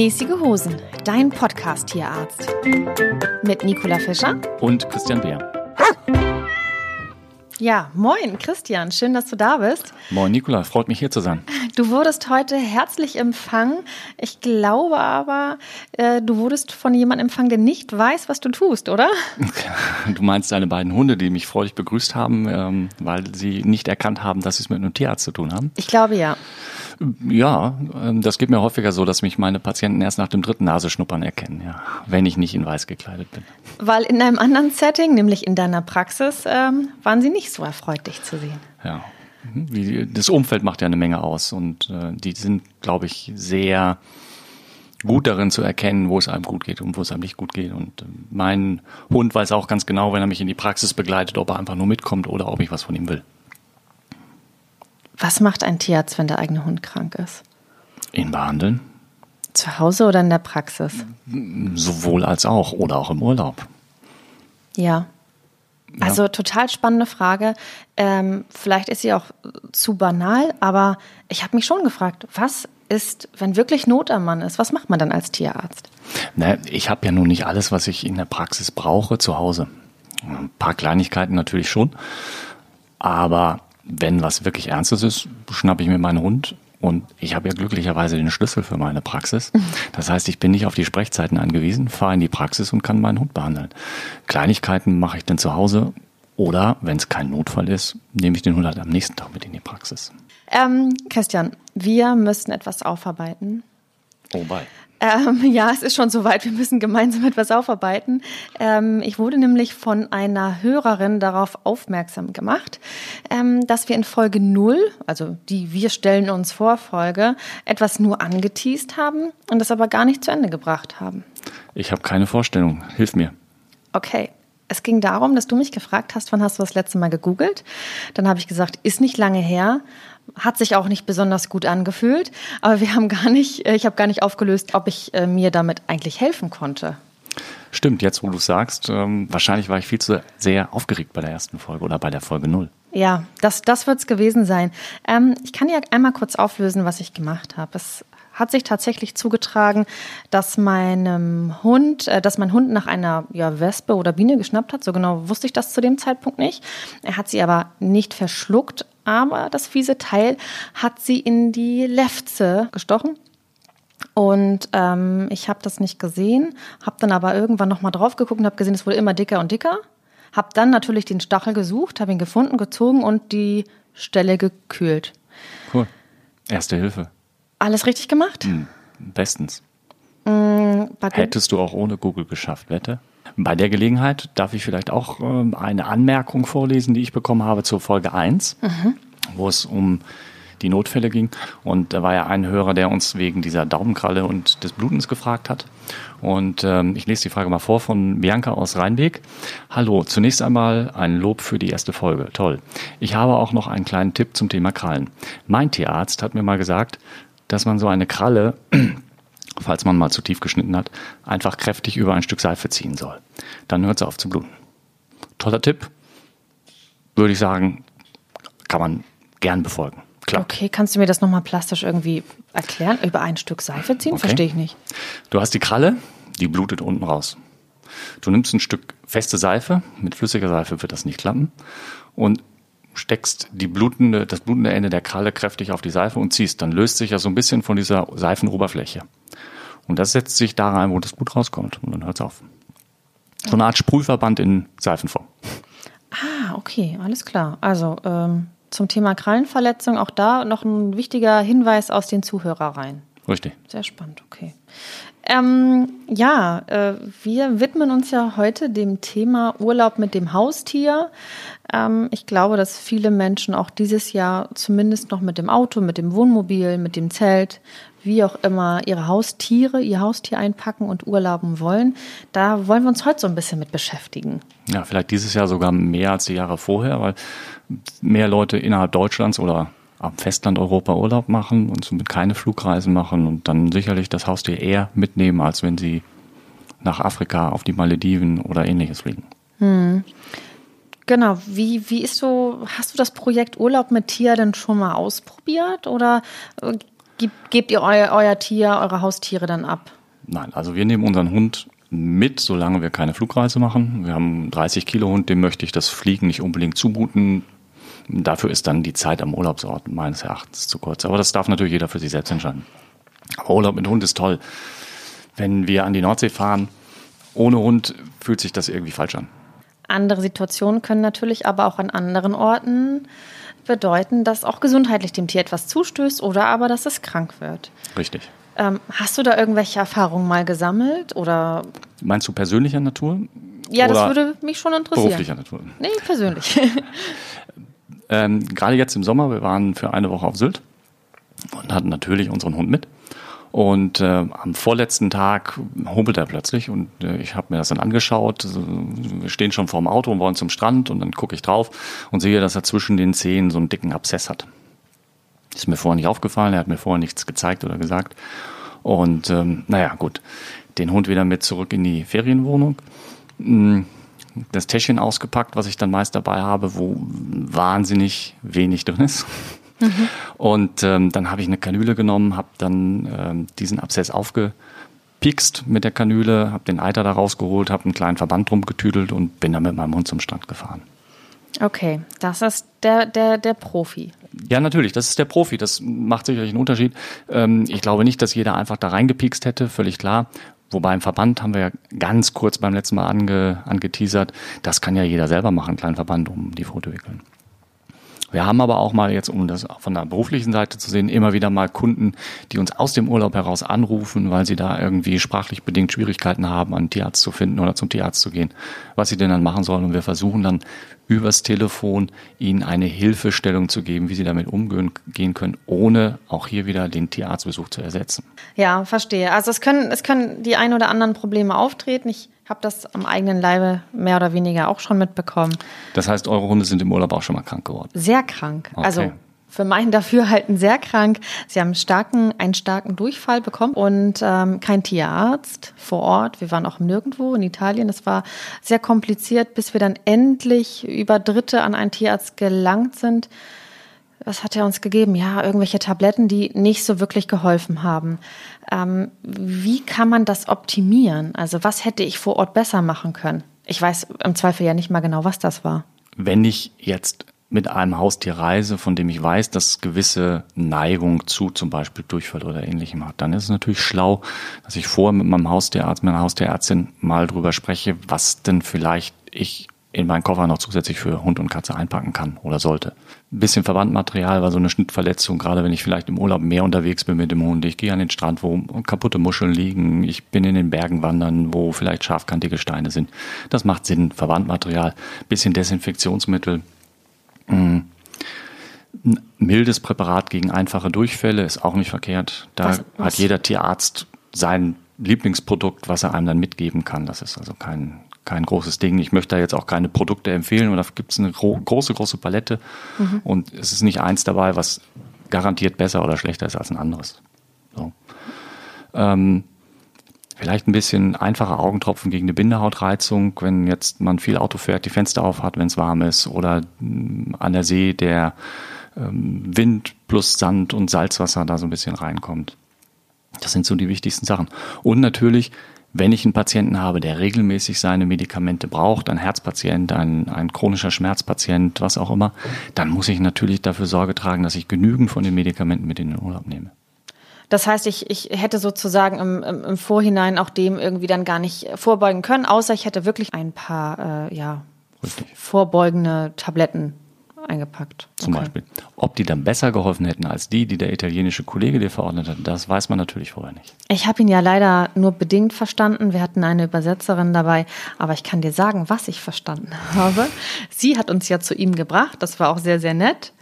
Mäßige Hosen, dein Podcast-Tierarzt. Mit Nicola Fischer und Christian Beer. Ja, moin Christian, schön, dass du da bist. Moin Nicola, freut mich hier zu sein. Du wurdest heute herzlich empfangen. Ich glaube aber, äh, du wurdest von jemandem empfangen, der nicht weiß, was du tust, oder? Du meinst deine beiden Hunde, die mich freudig begrüßt haben, ähm, weil sie nicht erkannt haben, dass sie es mit einem Tierarzt zu tun haben? Ich glaube ja. Ja, ähm, das geht mir häufiger so, dass mich meine Patienten erst nach dem dritten Nasenschnuppern erkennen, ja, wenn ich nicht in weiß gekleidet bin. Weil in einem anderen Setting, nämlich in deiner Praxis, ähm, waren sie nicht so erfreut, dich zu sehen. Ja, mhm. das Umfeld macht ja eine Menge aus und äh, die sind, glaube ich, sehr gut darin zu erkennen, wo es einem gut geht und wo es einem nicht gut geht. Und äh, mein Hund weiß auch ganz genau, wenn er mich in die Praxis begleitet, ob er einfach nur mitkommt oder ob ich was von ihm will. Was macht ein Tierarzt, wenn der eigene Hund krank ist? Ihn behandeln. Zu Hause oder in der Praxis? Sowohl als auch oder auch im Urlaub. Ja. Also ja. total spannende Frage. Ähm, vielleicht ist sie auch zu banal, aber ich habe mich schon gefragt, was ist, wenn wirklich Not am Mann ist, was macht man dann als Tierarzt? Na, ich habe ja nun nicht alles, was ich in der Praxis brauche, zu Hause. Ein paar Kleinigkeiten natürlich schon, aber wenn was wirklich Ernstes ist, schnappe ich mir meinen Hund und ich habe ja glücklicherweise den Schlüssel für meine Praxis. Das heißt, ich bin nicht auf die Sprechzeiten angewiesen, fahre in die Praxis und kann meinen Hund behandeln. Kleinigkeiten mache ich dann zu Hause oder, wenn es kein Notfall ist, nehme ich den Hund halt am nächsten Tag mit in die Praxis. Ähm, Christian, wir müssen etwas aufarbeiten. Oh, bye. Ähm, ja, es ist schon soweit. Wir müssen gemeinsam etwas aufarbeiten. Ähm, ich wurde nämlich von einer Hörerin darauf aufmerksam gemacht, ähm, dass wir in Folge 0, also die Wir stellen uns vor Folge, etwas nur angeteased haben und das aber gar nicht zu Ende gebracht haben. Ich habe keine Vorstellung. Hilf mir. Okay. Es ging darum, dass du mich gefragt hast, wann hast du das letzte Mal gegoogelt? Dann habe ich gesagt, ist nicht lange her hat sich auch nicht besonders gut angefühlt, aber wir haben gar nicht, äh, ich habe gar nicht aufgelöst, ob ich äh, mir damit eigentlich helfen konnte. Stimmt, jetzt wo du sagst, ähm, wahrscheinlich war ich viel zu sehr aufgeregt bei der ersten Folge oder bei der Folge null. Ja, das, das wird es gewesen sein. Ähm, ich kann ja einmal kurz auflösen, was ich gemacht habe. Es hat sich tatsächlich zugetragen, dass meinem Hund, äh, dass mein Hund nach einer ja, Wespe oder Biene geschnappt hat. So genau wusste ich das zu dem Zeitpunkt nicht. Er hat sie aber nicht verschluckt, aber das fiese Teil hat sie in die Lefze gestochen. Und ähm, ich habe das nicht gesehen, habe dann aber irgendwann nochmal drauf geguckt und habe gesehen, es wurde immer dicker und dicker. Habe dann natürlich den Stachel gesucht, habe ihn gefunden, gezogen und die Stelle gekühlt. Cool. Erste Hilfe. Alles richtig gemacht? Hm, bestens. Hm, Hättest du auch ohne Google geschafft, wette? Bei der Gelegenheit darf ich vielleicht auch äh, eine Anmerkung vorlesen, die ich bekommen habe zur Folge 1, mhm. wo es um die Notfälle ging. Und da war ja ein Hörer, der uns wegen dieser Daumenkralle und des Blutens gefragt hat. Und ähm, ich lese die Frage mal vor von Bianca aus Rheinbeek. Hallo, zunächst einmal ein Lob für die erste Folge. Toll. Ich habe auch noch einen kleinen Tipp zum Thema Krallen. Mein Tierarzt hat mir mal gesagt, dass man so eine Kralle falls man mal zu tief geschnitten hat, einfach kräftig über ein Stück Seife ziehen soll. Dann hört es auf zu bluten. Toller Tipp. Würde ich sagen, kann man gern befolgen. Klar. Okay, kannst du mir das nochmal plastisch irgendwie erklären? Über ein Stück Seife ziehen? Okay. Verstehe ich nicht. Du hast die Kralle, die blutet unten raus. Du nimmst ein Stück feste Seife, mit flüssiger Seife wird das nicht klappen, und steckst die blutende, das blutende Ende der Kralle kräftig auf die Seife und ziehst. Dann löst sich ja so ein bisschen von dieser Seifenoberfläche. Und das setzt sich da rein, wo das Blut rauskommt. Und dann hört es auf. So eine Art Sprühverband in Seifenform. Ah, okay, alles klar. Also ähm, zum Thema Krallenverletzung auch da noch ein wichtiger Hinweis aus den Zuhörereien. Richtig. Sehr spannend, okay. Ähm, ja, äh, wir widmen uns ja heute dem Thema Urlaub mit dem Haustier. Ähm, ich glaube, dass viele Menschen auch dieses Jahr zumindest noch mit dem Auto, mit dem Wohnmobil, mit dem Zelt, wie auch immer, ihre Haustiere, ihr Haustier einpacken und urlauben wollen. Da wollen wir uns heute so ein bisschen mit beschäftigen. Ja, vielleicht dieses Jahr sogar mehr als die Jahre vorher, weil mehr Leute innerhalb Deutschlands oder am Festland Europa Urlaub machen und somit keine Flugreisen machen und dann sicherlich das Haustier eher mitnehmen, als wenn sie nach Afrika, auf die Malediven oder ähnliches fliegen. Hm. Genau, wie, wie ist so, hast du das Projekt Urlaub mit Tier denn schon mal ausprobiert oder äh, gebt ihr euer, euer Tier, eure Haustiere dann ab? Nein, also wir nehmen unseren Hund mit, solange wir keine Flugreise machen. Wir haben einen 30 Kilo Hund, dem möchte ich das Fliegen nicht unbedingt zumuten. Dafür ist dann die Zeit am Urlaubsort meines Erachtens zu kurz. Aber das darf natürlich jeder für sich selbst entscheiden. Aber Urlaub mit Hund ist toll. Wenn wir an die Nordsee fahren, ohne Hund fühlt sich das irgendwie falsch an. Andere Situationen können natürlich aber auch an anderen Orten bedeuten, dass auch gesundheitlich dem Tier etwas zustößt oder aber, dass es krank wird. Richtig. Ähm, hast du da irgendwelche Erfahrungen mal gesammelt oder? Meinst du persönlicher Natur? Ja, das würde mich schon interessieren. Beruflicher Natur. Nee, persönlich. ähm, gerade jetzt im Sommer, wir waren für eine Woche auf Sylt und hatten natürlich unseren Hund mit. Und äh, am vorletzten Tag humpelt er plötzlich und äh, ich habe mir das dann angeschaut. Wir stehen schon vorm Auto und wollen zum Strand und dann gucke ich drauf und sehe, dass er zwischen den Zehen so einen dicken Abszess hat. Ist mir vorher nicht aufgefallen, er hat mir vorher nichts gezeigt oder gesagt. Und ähm, naja, gut, den Hund wieder mit zurück in die Ferienwohnung. Hm, das Täschchen ausgepackt, was ich dann meist dabei habe, wo wahnsinnig wenig drin ist. Mhm. Und ähm, dann habe ich eine Kanüle genommen, habe dann ähm, diesen Abszess aufgepikst mit der Kanüle, habe den Eiter da rausgeholt, habe einen kleinen Verband drum getüdelt und bin dann mit meinem Hund zum Strand gefahren. Okay, das ist der, der, der Profi. Ja, natürlich, das ist der Profi. Das macht sicherlich einen Unterschied. Ähm, ich glaube nicht, dass jeder einfach da reingepikst hätte, völlig klar. Wobei im Verband haben wir ja ganz kurz beim letzten Mal ange, angeteasert, das kann ja jeder selber machen, einen kleinen Verband um die Foto wickeln. Wir haben aber auch mal jetzt, um das von der beruflichen Seite zu sehen, immer wieder mal Kunden, die uns aus dem Urlaub heraus anrufen, weil sie da irgendwie sprachlich bedingt Schwierigkeiten haben, einen Tierarzt zu finden oder zum Tierarzt zu gehen, was sie denn dann machen sollen. Und wir versuchen dann übers Telefon ihnen eine Hilfestellung zu geben, wie sie damit umgehen können, ohne auch hier wieder den Tierarztbesuch zu ersetzen. Ja, verstehe. Also es können, es können die ein oder anderen Probleme auftreten. Ich habe das am eigenen Leibe mehr oder weniger auch schon mitbekommen. Das heißt, eure Hunde sind im Urlaub auch schon mal krank geworden? Sehr krank. Okay. Also für meinen Dafürhalten sehr krank. Sie haben starken, einen starken Durchfall bekommen und ähm, kein Tierarzt vor Ort. Wir waren auch nirgendwo in Italien. Es war sehr kompliziert, bis wir dann endlich über Dritte an einen Tierarzt gelangt sind was hat er uns gegeben? Ja, irgendwelche Tabletten, die nicht so wirklich geholfen haben. Ähm, wie kann man das optimieren? Also was hätte ich vor Ort besser machen können? Ich weiß im Zweifel ja nicht mal genau, was das war. Wenn ich jetzt mit einem Haustier reise, von dem ich weiß, dass gewisse Neigung zu zum Beispiel Durchfall oder ähnlichem hat, dann ist es natürlich schlau, dass ich vorher mit meinem Haustierarzt, meiner Haustierärztin mal drüber spreche, was denn vielleicht ich in meinen Koffer noch zusätzlich für Hund und Katze einpacken kann oder sollte. Ein bisschen Verbandmaterial, weil so eine Schnittverletzung, gerade wenn ich vielleicht im Urlaub mehr unterwegs bin mit dem Hund, ich gehe an den Strand, wo kaputte Muscheln liegen, ich bin in den Bergen wandern, wo vielleicht scharfkantige Steine sind. Das macht Sinn. Verbandmaterial, bisschen Desinfektionsmittel. Ein mildes Präparat gegen einfache Durchfälle ist auch nicht verkehrt. Da was, was? hat jeder Tierarzt sein Lieblingsprodukt, was er einem dann mitgeben kann. Das ist also kein, kein großes Ding. Ich möchte da jetzt auch keine Produkte empfehlen, oder gibt es eine große, große Palette mhm. und es ist nicht eins dabei, was garantiert besser oder schlechter ist als ein anderes. So. Ähm, vielleicht ein bisschen einfache Augentropfen gegen eine Bindehautreizung, wenn jetzt man viel Auto fährt, die Fenster auf hat, wenn es warm ist oder mm, an der See der ähm, Wind plus Sand und Salzwasser da so ein bisschen reinkommt. Das sind so die wichtigsten Sachen. Und natürlich wenn ich einen Patienten habe, der regelmäßig seine Medikamente braucht, ein Herzpatient, ein, ein chronischer Schmerzpatient, was auch immer, dann muss ich natürlich dafür Sorge tragen, dass ich genügend von den Medikamenten mit in den Urlaub nehme. Das heißt, ich, ich hätte sozusagen im, im, im Vorhinein auch dem irgendwie dann gar nicht vorbeugen können, außer ich hätte wirklich ein paar äh, ja, vorbeugende Tabletten eingepackt. Zum okay. Beispiel. Ob die dann besser geholfen hätten als die, die der italienische Kollege dir verordnet hat, das weiß man natürlich vorher nicht. Ich habe ihn ja leider nur bedingt verstanden. Wir hatten eine Übersetzerin dabei, aber ich kann dir sagen, was ich verstanden habe. Sie hat uns ja zu ihm gebracht, das war auch sehr, sehr nett.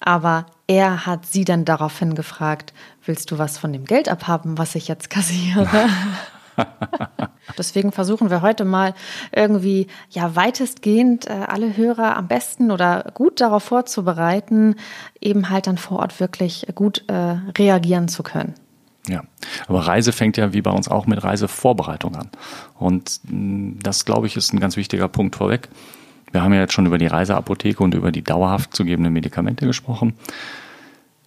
Aber er hat sie dann daraufhin gefragt, willst du was von dem Geld abhaben, was ich jetzt kassiere? Deswegen versuchen wir heute mal irgendwie ja weitestgehend äh, alle Hörer am besten oder gut darauf vorzubereiten, eben halt dann vor Ort wirklich gut äh, reagieren zu können. Ja, aber Reise fängt ja wie bei uns auch mit Reisevorbereitung an. Und mm, das, glaube ich, ist ein ganz wichtiger Punkt vorweg. Wir haben ja jetzt schon über die Reiseapotheke und über die dauerhaft zu gebenden Medikamente gesprochen.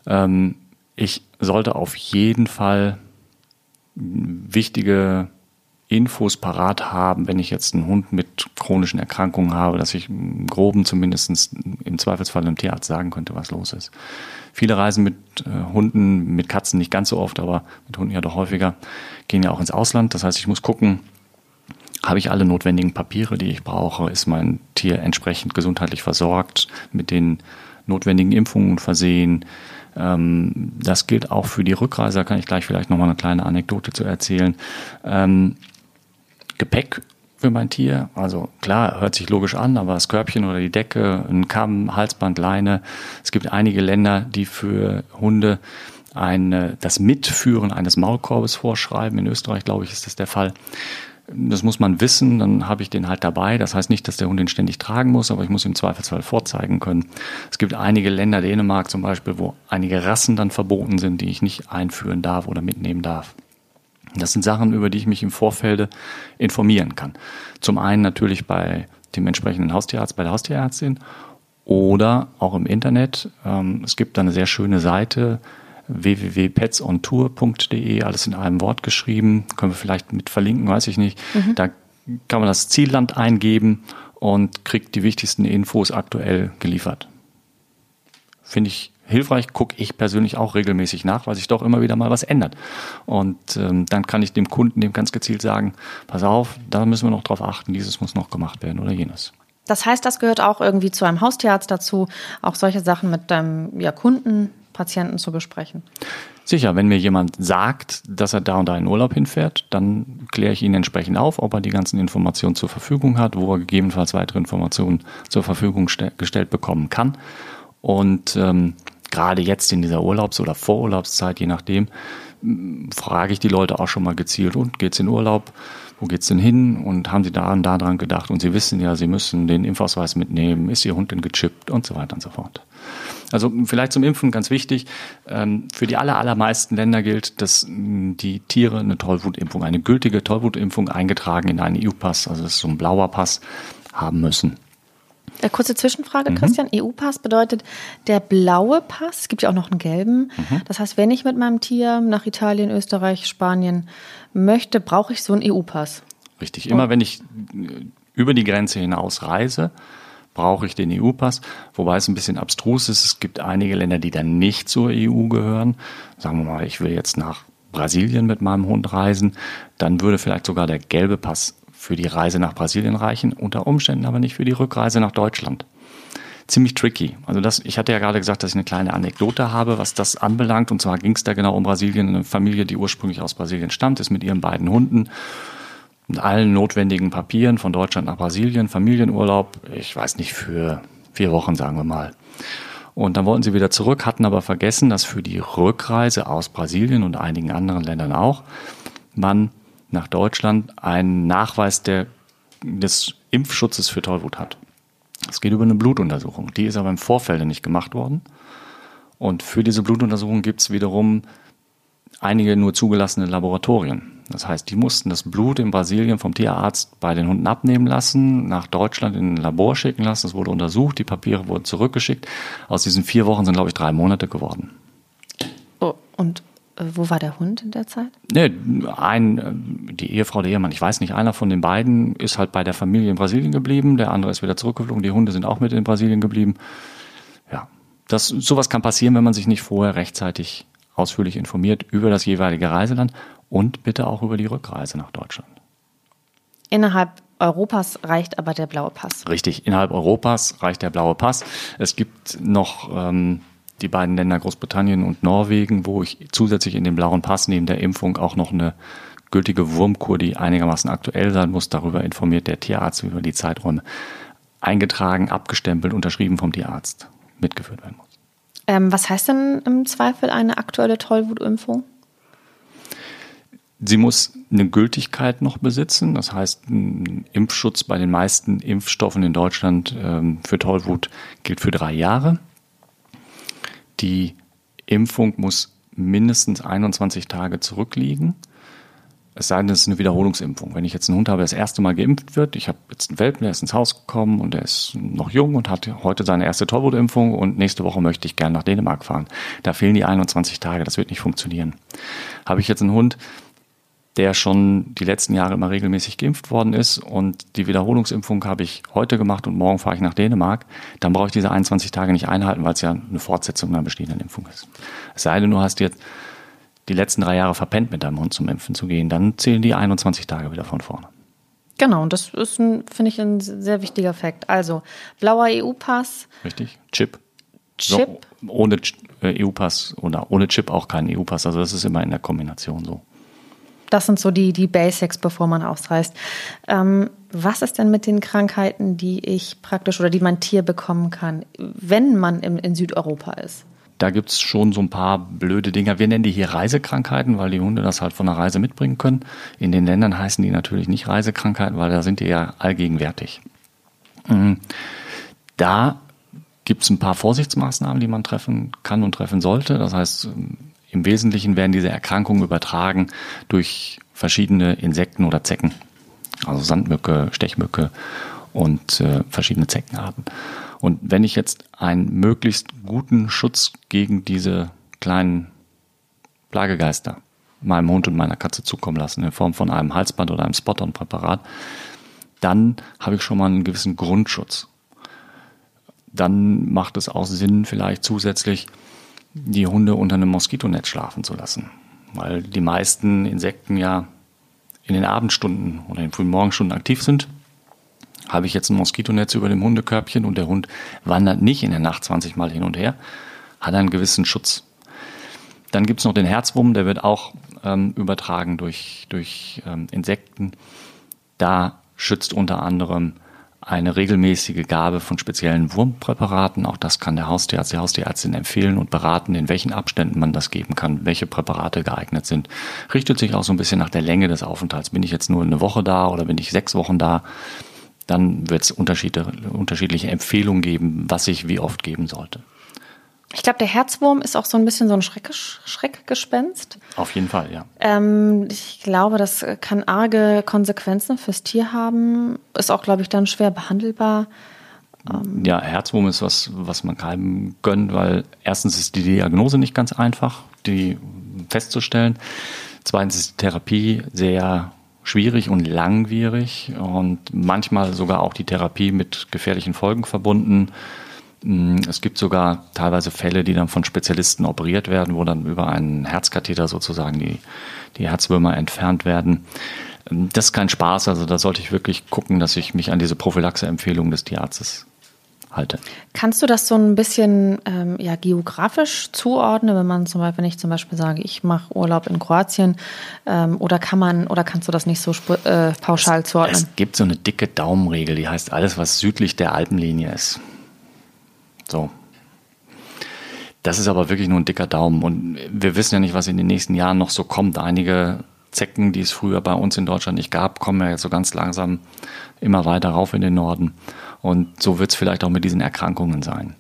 Ähm, Ich sollte auf jeden Fall wichtige Infos parat haben, wenn ich jetzt einen Hund mit chronischen Erkrankungen habe, dass ich im Groben zumindest im Zweifelsfall einem Tierarzt sagen könnte, was los ist. Viele reisen mit äh, Hunden, mit Katzen nicht ganz so oft, aber mit Hunden ja doch häufiger, gehen ja auch ins Ausland. Das heißt, ich muss gucken, habe ich alle notwendigen Papiere, die ich brauche? Ist mein Tier entsprechend gesundheitlich versorgt, mit den notwendigen Impfungen versehen? Ähm, das gilt auch für die Rückreise. Da kann ich gleich vielleicht nochmal eine kleine Anekdote zu erzählen. Ähm, Gepäck für mein Tier. Also klar, hört sich logisch an, aber das Körbchen oder die Decke, ein Kamm, Halsband, Leine. Es gibt einige Länder, die für Hunde eine, das Mitführen eines Maulkorbes vorschreiben. In Österreich, glaube ich, ist das der Fall. Das muss man wissen, dann habe ich den halt dabei. Das heißt nicht, dass der Hund den ständig tragen muss, aber ich muss im Zweifelsfall vorzeigen können. Es gibt einige Länder, Dänemark zum Beispiel, wo einige Rassen dann verboten sind, die ich nicht einführen darf oder mitnehmen darf. Das sind Sachen, über die ich mich im Vorfeld informieren kann. Zum einen natürlich bei dem entsprechenden Haustierarzt, bei der Haustierärztin oder auch im Internet. Ähm, es gibt da eine sehr schöne Seite www.petsontour.de, alles in einem Wort geschrieben. Können wir vielleicht mit verlinken, weiß ich nicht. Mhm. Da kann man das Zielland eingeben und kriegt die wichtigsten Infos aktuell geliefert. Finde ich hilfreich, gucke ich persönlich auch regelmäßig nach, weil sich doch immer wieder mal was ändert. Und ähm, dann kann ich dem Kunden dem ganz gezielt sagen, pass auf, da müssen wir noch drauf achten, dieses muss noch gemacht werden oder jenes. Das heißt, das gehört auch irgendwie zu einem Haustierarzt dazu, auch solche Sachen mit deinem ja, Kunden, Patienten zu besprechen. Sicher, wenn mir jemand sagt, dass er da und da in Urlaub hinfährt, dann kläre ich ihn entsprechend auf, ob er die ganzen Informationen zur Verfügung hat, wo er gegebenenfalls weitere Informationen zur Verfügung gestellt bekommen kann. Und ähm, gerade jetzt in dieser Urlaubs- oder Vorurlaubszeit, je nachdem, frage ich die Leute auch schon mal gezielt, und geht's in Urlaub? Wo geht's denn hin? Und haben sie da und da dran gedacht? Und sie wissen ja, sie müssen den Impfausweis mitnehmen. Ist ihr Hund denn gechippt? Und so weiter und so fort. Also vielleicht zum Impfen ganz wichtig. Ähm, für die aller, allermeisten Länder gilt, dass die Tiere eine Tollwutimpfung, eine gültige Tollwutimpfung eingetragen in einen EU-Pass, also das ist so ein blauer Pass, haben müssen. Eine äh, kurze Zwischenfrage, mhm. Christian. EU-Pass bedeutet der blaue Pass. Es gibt ja auch noch einen gelben. Mhm. Das heißt, wenn ich mit meinem Tier nach Italien, Österreich, Spanien möchte, brauche ich so einen EU-Pass. Richtig. Immer oh. wenn ich äh, über die Grenze hinaus reise, brauche ich den EU-Pass. Wobei es ein bisschen abstrus ist. Es gibt einige Länder, die dann nicht zur EU gehören. Sagen wir mal, ich will jetzt nach Brasilien mit meinem Hund reisen. Dann würde vielleicht sogar der gelbe Pass für die Reise nach Brasilien reichen, unter Umständen aber nicht für die Rückreise nach Deutschland. Ziemlich tricky. Also das, ich hatte ja gerade gesagt, dass ich eine kleine Anekdote habe, was das anbelangt. Und zwar ging es da genau um Brasilien. Eine Familie, die ursprünglich aus Brasilien stammt, ist mit ihren beiden Hunden mit allen notwendigen Papieren von Deutschland nach Brasilien, Familienurlaub, ich weiß nicht, für vier Wochen, sagen wir mal. Und dann wollten sie wieder zurück, hatten aber vergessen, dass für die Rückreise aus Brasilien und einigen anderen Ländern auch man nach Deutschland einen Nachweis der, des Impfschutzes für Tollwut hat. Es geht über eine Blutuntersuchung. Die ist aber im Vorfeld nicht gemacht worden. Und für diese Blutuntersuchung gibt es wiederum einige nur zugelassene Laboratorien. Das heißt, die mussten das Blut in Brasilien vom Tierarzt bei den Hunden abnehmen lassen, nach Deutschland in ein Labor schicken lassen. Das wurde untersucht, die Papiere wurden zurückgeschickt. Aus diesen vier Wochen sind, glaube ich, drei Monate geworden. Oh, und äh, wo war der Hund in der Zeit? Nee, ein, äh, die Ehefrau, der Ehemann, ich weiß nicht, einer von den beiden ist halt bei der Familie in Brasilien geblieben, der andere ist wieder zurückgeflogen, die Hunde sind auch mit in Brasilien geblieben. Ja, das, sowas kann passieren, wenn man sich nicht vorher rechtzeitig ausführlich informiert über das jeweilige Reiseland und bitte auch über die Rückreise nach Deutschland. Innerhalb Europas reicht aber der blaue Pass. Richtig, innerhalb Europas reicht der blaue Pass. Es gibt noch ähm, die beiden Länder Großbritannien und Norwegen, wo ich zusätzlich in den blauen Pass neben der Impfung auch noch eine gültige Wurmkur, die einigermaßen aktuell sein muss, darüber informiert der Tierarzt über die Zeiträume eingetragen, abgestempelt, unterschrieben vom Tierarzt mitgeführt werden muss. Ähm, was heißt denn im Zweifel eine aktuelle Tollwutimpfung? Sie muss eine Gültigkeit noch besitzen. Das heißt, ein Impfschutz bei den meisten Impfstoffen in Deutschland ähm, für Tollwut gilt für drei Jahre. Die Impfung muss mindestens 21 Tage zurückliegen. Es sei denn, es ist eine Wiederholungsimpfung. Wenn ich jetzt einen Hund habe, der das erste Mal geimpft wird, ich habe jetzt einen Welpen, der ist ins Haus gekommen und der ist noch jung und hat heute seine erste Tollwutimpfung und nächste Woche möchte ich gerne nach Dänemark fahren. Da fehlen die 21 Tage, das wird nicht funktionieren. Habe ich jetzt einen Hund, der schon die letzten Jahre immer regelmäßig geimpft worden ist und die Wiederholungsimpfung habe ich heute gemacht und morgen fahre ich nach Dänemark, dann brauche ich diese 21 Tage nicht einhalten, weil es ja eine Fortsetzung einer bestehenden Impfung ist. Es sei denn, du hast jetzt die letzten drei Jahre verpennt, mit deinem Hund zum Impfen zu gehen, dann zählen die 21 Tage wieder von vorne. Genau, und das ist, finde ich, ein sehr wichtiger Fakt. Also, blauer EU-Pass. Richtig, Chip. Chip. So, ohne äh, EU-Pass oder ohne Chip auch kein EU-Pass. Also, das ist immer in der Kombination so. Das sind so die, die Basics, bevor man ausreist. Ähm, was ist denn mit den Krankheiten, die ich praktisch oder die mein Tier bekommen kann, wenn man im, in Südeuropa ist? Da gibt es schon so ein paar blöde Dinger. Wir nennen die hier Reisekrankheiten, weil die Hunde das halt von der Reise mitbringen können. In den Ländern heißen die natürlich nicht Reisekrankheiten, weil da sind die ja allgegenwärtig. Mhm. Da gibt es ein paar Vorsichtsmaßnahmen, die man treffen kann und treffen sollte. Das heißt, im Wesentlichen werden diese Erkrankungen übertragen durch verschiedene Insekten oder Zecken. Also Sandmücke, Stechmücke und äh, verschiedene Zeckenarten. Und wenn ich jetzt einen möglichst guten Schutz gegen diese kleinen Plagegeister meinem Hund und meiner Katze zukommen lassen, in Form von einem Halsband oder einem Spot-on-Präparat, dann habe ich schon mal einen gewissen Grundschutz. Dann macht es auch Sinn, vielleicht zusätzlich die Hunde unter einem Moskitonetz schlafen zu lassen. Weil die meisten Insekten ja in den Abendstunden oder in den frühen Morgenstunden aktiv sind habe ich jetzt ein Moskitonetz über dem Hundekörbchen und der Hund wandert nicht in der Nacht 20 Mal hin und her, hat einen gewissen Schutz. Dann gibt es noch den Herzwurm, der wird auch ähm, übertragen durch, durch ähm, Insekten. Da schützt unter anderem eine regelmäßige Gabe von speziellen Wurmpräparaten. Auch das kann der Haustierarzt, die Haustierärztin empfehlen und beraten, in welchen Abständen man das geben kann, welche Präparate geeignet sind. Richtet sich auch so ein bisschen nach der Länge des Aufenthalts. Bin ich jetzt nur eine Woche da oder bin ich sechs Wochen da? dann wird es unterschiedliche Empfehlungen geben, was ich wie oft geben sollte. Ich glaube, der Herzwurm ist auch so ein bisschen so ein Schreck, Schreckgespenst. Auf jeden Fall, ja. Ähm, ich glaube, das kann arge Konsequenzen fürs Tier haben. Ist auch, glaube ich, dann schwer behandelbar. Ähm ja, Herzwurm ist was, was man keinem gönnt, weil erstens ist die Diagnose nicht ganz einfach, die festzustellen. Zweitens ist die Therapie sehr schwierig und langwierig und manchmal sogar auch die Therapie mit gefährlichen Folgen verbunden. Mm, es gibt sogar teilweise Fälle, die dann von Spezialisten operiert werden, wo dann über einen Herzkatheter sozusagen die, die Herzwürmer entfernt werden. Mm, das ist kein Spaß, also da sollte ich wirklich gucken, dass ich mich an diese Prophylaxe-Empfehlung des Tierarztes halte. Kannst du das so ein bisschen ähm, ja, geografisch zuordnen, wenn man zum Beispiel, wenn ich zum Beispiel sage, ich mache Urlaub in Kroatien, ähm, oder kann man oder kannst du das nicht so äh, pauschal es, zuordnen? Es gibt so eine dicke Daumenregel, die heißt alles, was südlich der Alpenlinie ist. So. Das ist aber wirklich nur ein dicker Daumen. Und wir wissen ja nicht, was in den nächsten Jahren noch so kommt. Einige Zecken, die es früher bei uns in Deutschland nicht gab, kommen ja jetzt so ganz langsam immer weiter rauf in den Norden. Und so wird es vielleicht auch mit diesen Erkrankungen sein.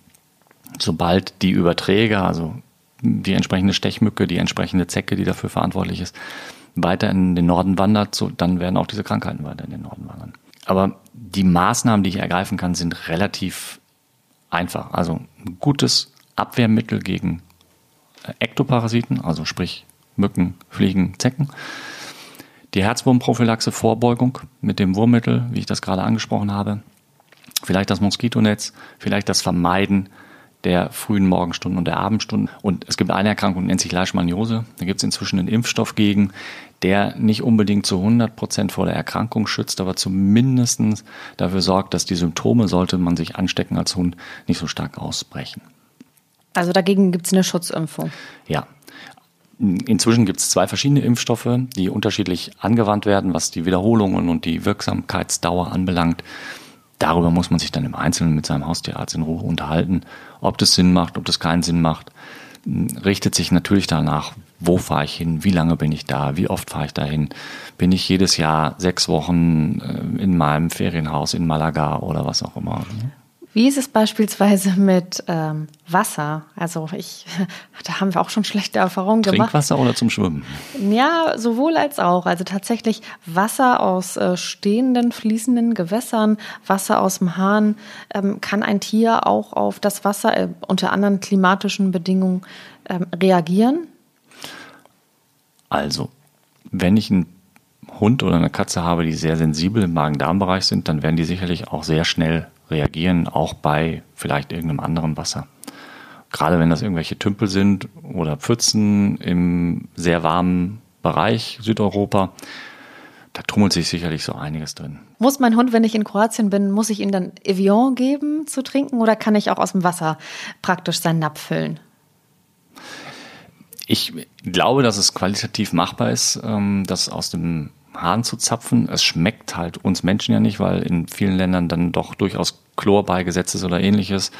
Sobald die Überträger, also die entsprechende Stechmücke, die entsprechende Zecke, die dafür verantwortlich ist, weiter in den Norden wandert, so, dann werden auch diese Krankheiten weiter in den Norden wandern. Aber die Maßnahmen, die ich ergreifen kann, sind relativ einfach. Also ein gutes Abwehrmittel gegen Ektoparasiten, also sprich Mücken, Fliegen, Zecken. Die Herzwurmprophylaxe Vorbeugung mit dem Wurmmittel, wie ich das gerade angesprochen habe vielleicht das Moskitonetz, vielleicht das Vermeiden der frühen Morgenstunden und der Abendstunden. Und es gibt eine Erkrankung, nennt sich Leishmaniose. Da gibt es inzwischen einen Impfstoff gegen, der nicht unbedingt zu 100 Prozent vor der Erkrankung schützt, aber zumindest dafür sorgt, dass die Symptome, sollte man sich anstecken als Hund, nicht so stark ausbrechen. Also dagegen gibt es eine Schutzimpfung. Ja. Inzwischen gibt es zwei verschiedene Impfstoffe, die unterschiedlich angewandt werden, was die Wiederholungen und die Wirksamkeitsdauer anbelangt. Darüber muss man sich dann im Einzelnen mit seinem Haustierarzt in Ruhe unterhalten, ob das Sinn macht, ob das keinen Sinn macht. Richtet sich natürlich danach, wo fahre ich hin, wie lange bin ich da, wie oft fahre ich dahin. Bin ich jedes Jahr sechs Wochen äh, in meinem Ferienhaus in Malaga oder was auch immer. Wie ist es beispielsweise mit ähm, Wasser? Also ich, da haben wir auch schon schlechte Erfahrungen gemacht. Trinkwasser oder zum Schwimmen? Ja, sowohl als auch. Also tatsächlich Wasser aus äh, stehenden, fließenden Gewässern, Wasser aus dem Hahn. Ähm, kann ein Tier auch auf das Wasser äh, unter anderen klimatischen Bedingungen ähm, reagieren? Also, wenn ich einen Hund oder eine Katze habe, die sehr sensibel im Magen-Darm-Bereich sind, dann werden die sicherlich auch sehr schnell reagieren, auch bei vielleicht irgendeinem anderen Wasser. Gerade wenn das irgendwelche Tümpel sind oder Pfützen im sehr warmen Bereich Südeuropa, da tummelt sich sicherlich so einiges drin. Muss mein Hund, wenn ich in Kroatien bin, muss ich ihm dann Evian geben zu trinken oder kann ich auch aus dem Wasser praktisch seinen Napf füllen? Ich glaube, dass es qualitativ machbar ist, ähm, das aus dem Hahn zu zapfen. Es schmeckt halt uns Menschen ja nicht, weil in vielen Ländern dann doch durchaus Chlor beigesetzt ist oder ähnliches.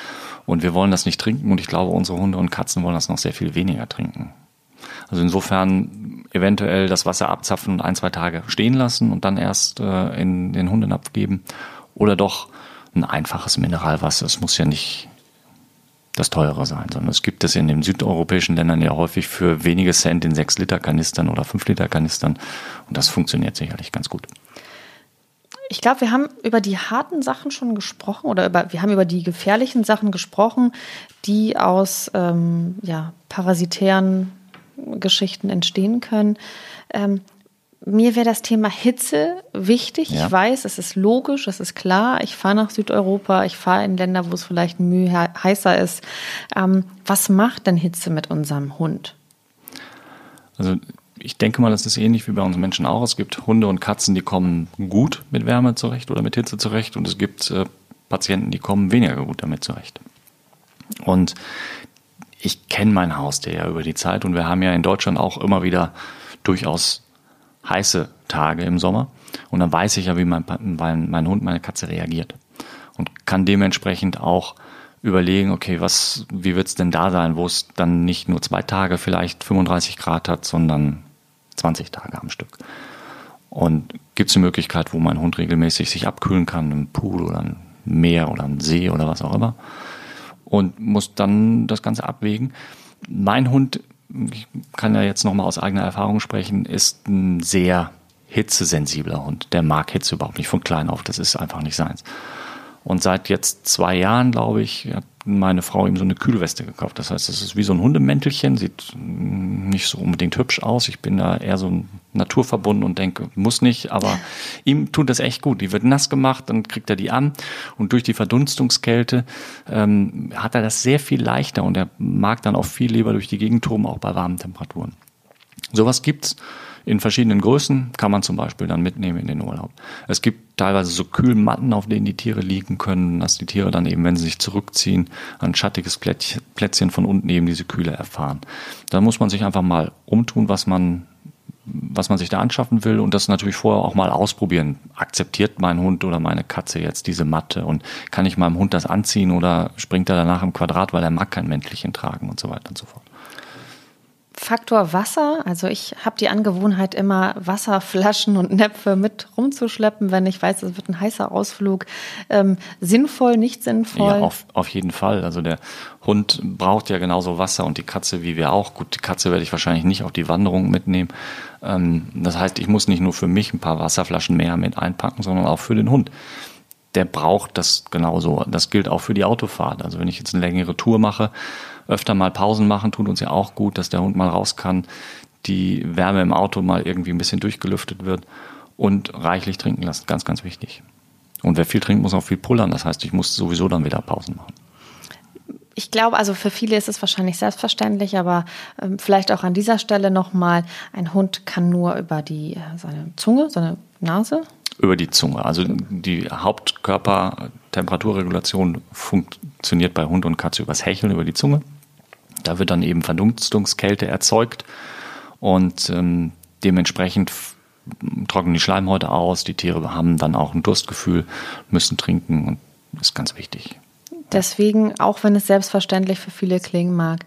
Und wir wollen das nicht trinken und ich glaube, unsere Hunde und Katzen wollen das noch sehr viel weniger trinken. Also insofern eventuell das Wasser abzapfen und ein, zwei Tage stehen lassen und dann erst äh, in den Hundenapf geben. Oder doch ein einfaches Mineralwasser. Es muss ja nicht das teure sein, sondern es gibt es in den südeuropäischen Ländern ja häufig für wenige Cent in 6 Liter Kanistern oder 5 Liter Kanistern und das funktioniert sicherlich ganz gut. Ich glaube, wir haben über die harten Sachen schon gesprochen oder über, wir haben über die gefährlichen Sachen gesprochen, die aus ähm, ja, parasitären Geschichten entstehen können. Ähm, mir wäre das Thema Hitze wichtig. Ja. Ich weiß, es ist logisch, es ist klar. Ich fahre nach Südeuropa, ich fahre in Länder, wo es vielleicht Mühe heißer ist. Ähm, was macht denn Hitze mit unserem Hund? Also ich denke mal, das ist ähnlich wie bei uns Menschen auch. Es gibt Hunde und Katzen, die kommen gut mit Wärme zurecht oder mit Hitze zurecht. Und es gibt äh, Patienten, die kommen weniger gut damit zurecht. Und ich kenne mein Haustier ja über die Zeit und wir haben ja in Deutschland auch immer wieder durchaus heiße Tage im Sommer. Und dann weiß ich ja, wie mein, mein, mein Hund, meine Katze reagiert. Und kann dementsprechend auch überlegen, okay, was, wie wird's denn da sein, wo es dann nicht nur zwei Tage vielleicht 35 Grad hat, sondern 20 Tage am Stück. Und gibt es eine Möglichkeit, wo mein Hund regelmäßig sich abkühlen kann, im Pool oder ein Meer oder ein See oder was auch immer. Und muss dann das Ganze abwägen. Mein Hund ich kann ja jetzt nochmal aus eigener Erfahrung sprechen, ist ein sehr hitzesensibler Hund. Der mag Hitze überhaupt nicht von klein auf. Das ist einfach nicht seins. Und seit jetzt zwei Jahren, glaube ich, hat meine Frau ihm so eine Kühlweste gekauft. Das heißt, es ist wie so ein Hundemäntelchen, sieht nicht so unbedingt hübsch aus. Ich bin da eher so naturverbunden und denke, muss nicht, aber ihm tut das echt gut. Die wird nass gemacht, dann kriegt er die an und durch die Verdunstungskälte ähm, hat er das sehr viel leichter und er mag dann auch viel lieber durch die Gegend toben, auch bei warmen Temperaturen. Sowas gibt's in verschiedenen Größen kann man zum Beispiel dann mitnehmen in den Urlaub. Es gibt teilweise so Kühlmatten, auf denen die Tiere liegen können, dass die Tiere dann eben, wenn sie sich zurückziehen, ein schattiges Plätzchen von unten eben diese Kühle erfahren. Da muss man sich einfach mal umtun, was man was man sich da anschaffen will und das natürlich vorher auch mal ausprobieren. Akzeptiert mein Hund oder meine Katze jetzt diese Matte und kann ich meinem Hund das anziehen oder springt er danach im Quadrat, weil er mag kein Mäntelchen tragen und so weiter und so fort. Faktor Wasser. Also ich habe die Angewohnheit, immer Wasserflaschen und Näpfe mit rumzuschleppen, wenn ich weiß, es wird ein heißer Ausflug. Ähm, sinnvoll, nicht sinnvoll? Ja, auf, auf jeden Fall. Also der Hund braucht ja genauso Wasser und die Katze wie wir auch. Gut, die Katze werde ich wahrscheinlich nicht auf die Wanderung mitnehmen. Ähm, das heißt, ich muss nicht nur für mich ein paar Wasserflaschen mehr mit einpacken, sondern auch für den Hund der braucht das genauso. Das gilt auch für die Autofahrt. Also wenn ich jetzt eine längere Tour mache, öfter mal Pausen machen, tut uns ja auch gut, dass der Hund mal raus kann, die Wärme im Auto mal irgendwie ein bisschen durchgelüftet wird und reichlich trinken lassen. Ganz, ganz wichtig. Und wer viel trinkt, muss auch viel pullern. Das heißt, ich muss sowieso dann wieder Pausen machen. Ich glaube, also für viele ist es wahrscheinlich selbstverständlich, aber ähm, vielleicht auch an dieser Stelle nochmal, ein Hund kann nur über die, äh, seine Zunge, seine Nase, über die Zunge. Also die Hauptkörpertemperaturregulation funktioniert bei Hund und Katze übers Hecheln über die Zunge. Da wird dann eben Verdunstungskälte erzeugt und ähm, dementsprechend trocknen die Schleimhäute aus. Die Tiere haben dann auch ein Durstgefühl, müssen trinken und das ist ganz wichtig. Deswegen, auch wenn es selbstverständlich für viele klingen mag,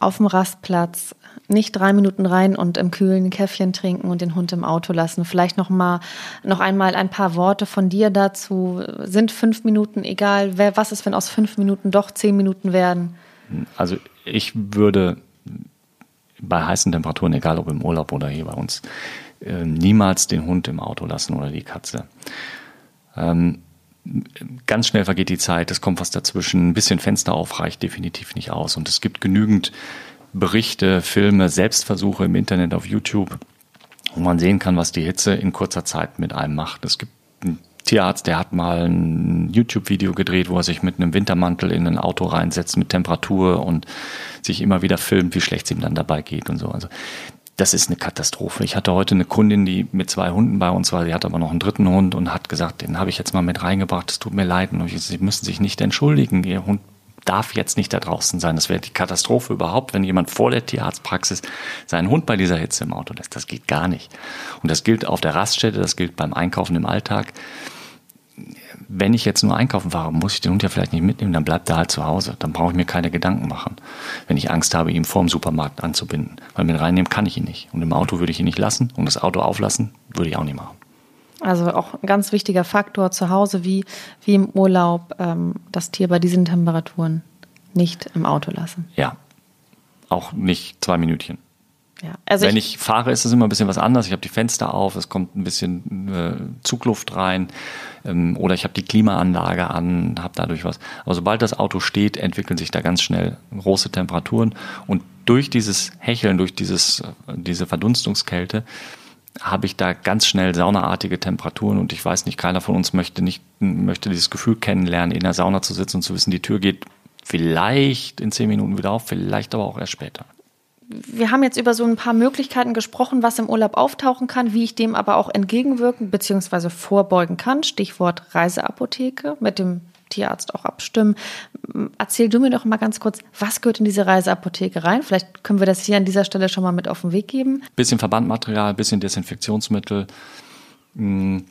auf dem Rastplatz nicht drei Minuten rein und im kühlen Käffchen trinken und den Hund im Auto lassen. Vielleicht noch mal, noch einmal ein paar Worte von dir dazu. Sind fünf Minuten egal? Wer, was ist, wenn aus fünf Minuten doch zehn Minuten werden? Also ich würde bei heißen Temperaturen, egal ob im Urlaub oder hier bei uns, äh, niemals den Hund im Auto lassen oder die Katze. Ähm, ganz schnell vergeht die Zeit, es kommt was dazwischen, ein bisschen Fenster auf reicht definitiv nicht aus. Und es gibt genügend Berichte, Filme, Selbstversuche im Internet auf YouTube, wo man sehen kann, was die Hitze in kurzer Zeit mit einem macht. Es gibt Tierarzt, der hat mal ein YouTube-Video gedreht, wo er sich mit einem Wintermantel in ein Auto reinsetzt mit Temperatur und sich immer wieder filmt, wie schlecht es ihm dann dabei geht und so. Also das ist eine Katastrophe. Ich hatte heute eine Kundin, die mit zwei Hunden bei uns war, sie hat aber noch einen dritten Hund und hat gesagt, den habe ich jetzt mal mit reingebracht, es tut mir leid. Und sie müssen sich nicht entschuldigen, ihr Hund darf jetzt nicht da draußen sein. Das wäre die Katastrophe überhaupt, wenn jemand vor der Tierarztpraxis seinen Hund bei dieser Hitze im Auto lässt. Das geht gar nicht. Und das gilt auf der Raststätte, das gilt beim Einkaufen im Alltag wenn ich jetzt nur einkaufen fahre, muss ich den Hund ja vielleicht nicht mitnehmen, dann bleibt er halt zu Hause. Dann brauche ich mir keine Gedanken machen, wenn ich Angst habe, ihn vorm Supermarkt anzubinden. Weil mit reinnehmen kann ich ihn nicht. Und im Auto würde ich ihn nicht lassen und das Auto auflassen würde ich auch nicht machen. Also auch ein ganz wichtiger Faktor zu Hause wie, wie im Urlaub, ähm, das Tier bei diesen Temperaturen nicht im Auto lassen. Ja, auch nicht zwei Minütchen. Ja, also Wenn ich, ich, fahre, ist es immer ein bisschen was anderes. Ich habe die Fenster auf, es kommt ein bisschen äh, Zugluft rein ähm, oder ich habe die Klimaanlage an, habe dadurch was. Aber sobald das Auto steht, entwickeln sich da ganz schnell große Temperaturen und durch dieses Hecheln, durch dieses, äh, diese Verdunstungskälte habe ich da ganz schnell saunaartige Temperaturen und ich weiß nicht, keiner von uns möchte nicht möchte dieses Gefühl kennenlernen, in der Sauna zu sitzen und zu wissen, die Tür geht vielleicht in zehn Minuten wieder auf, vielleicht aber auch erst später wir haben jetzt über so ein paar Möglichkeiten gesprochen, was im Urlaub auftauchen kann, wie ich dem aber auch entgegenwirken bzw. vorbeugen kann. Stichwort Reiseapotheke mit dem Tierarzt auch abstimmen. Erzähl du mir doch mal ganz kurz, was gehört in diese Reiseapotheke rein? Vielleicht können wir das hier an dieser Stelle schon mal mit auf den Weg geben. Bisschen Verbandmaterial, bisschen Desinfektionsmittel. Hm,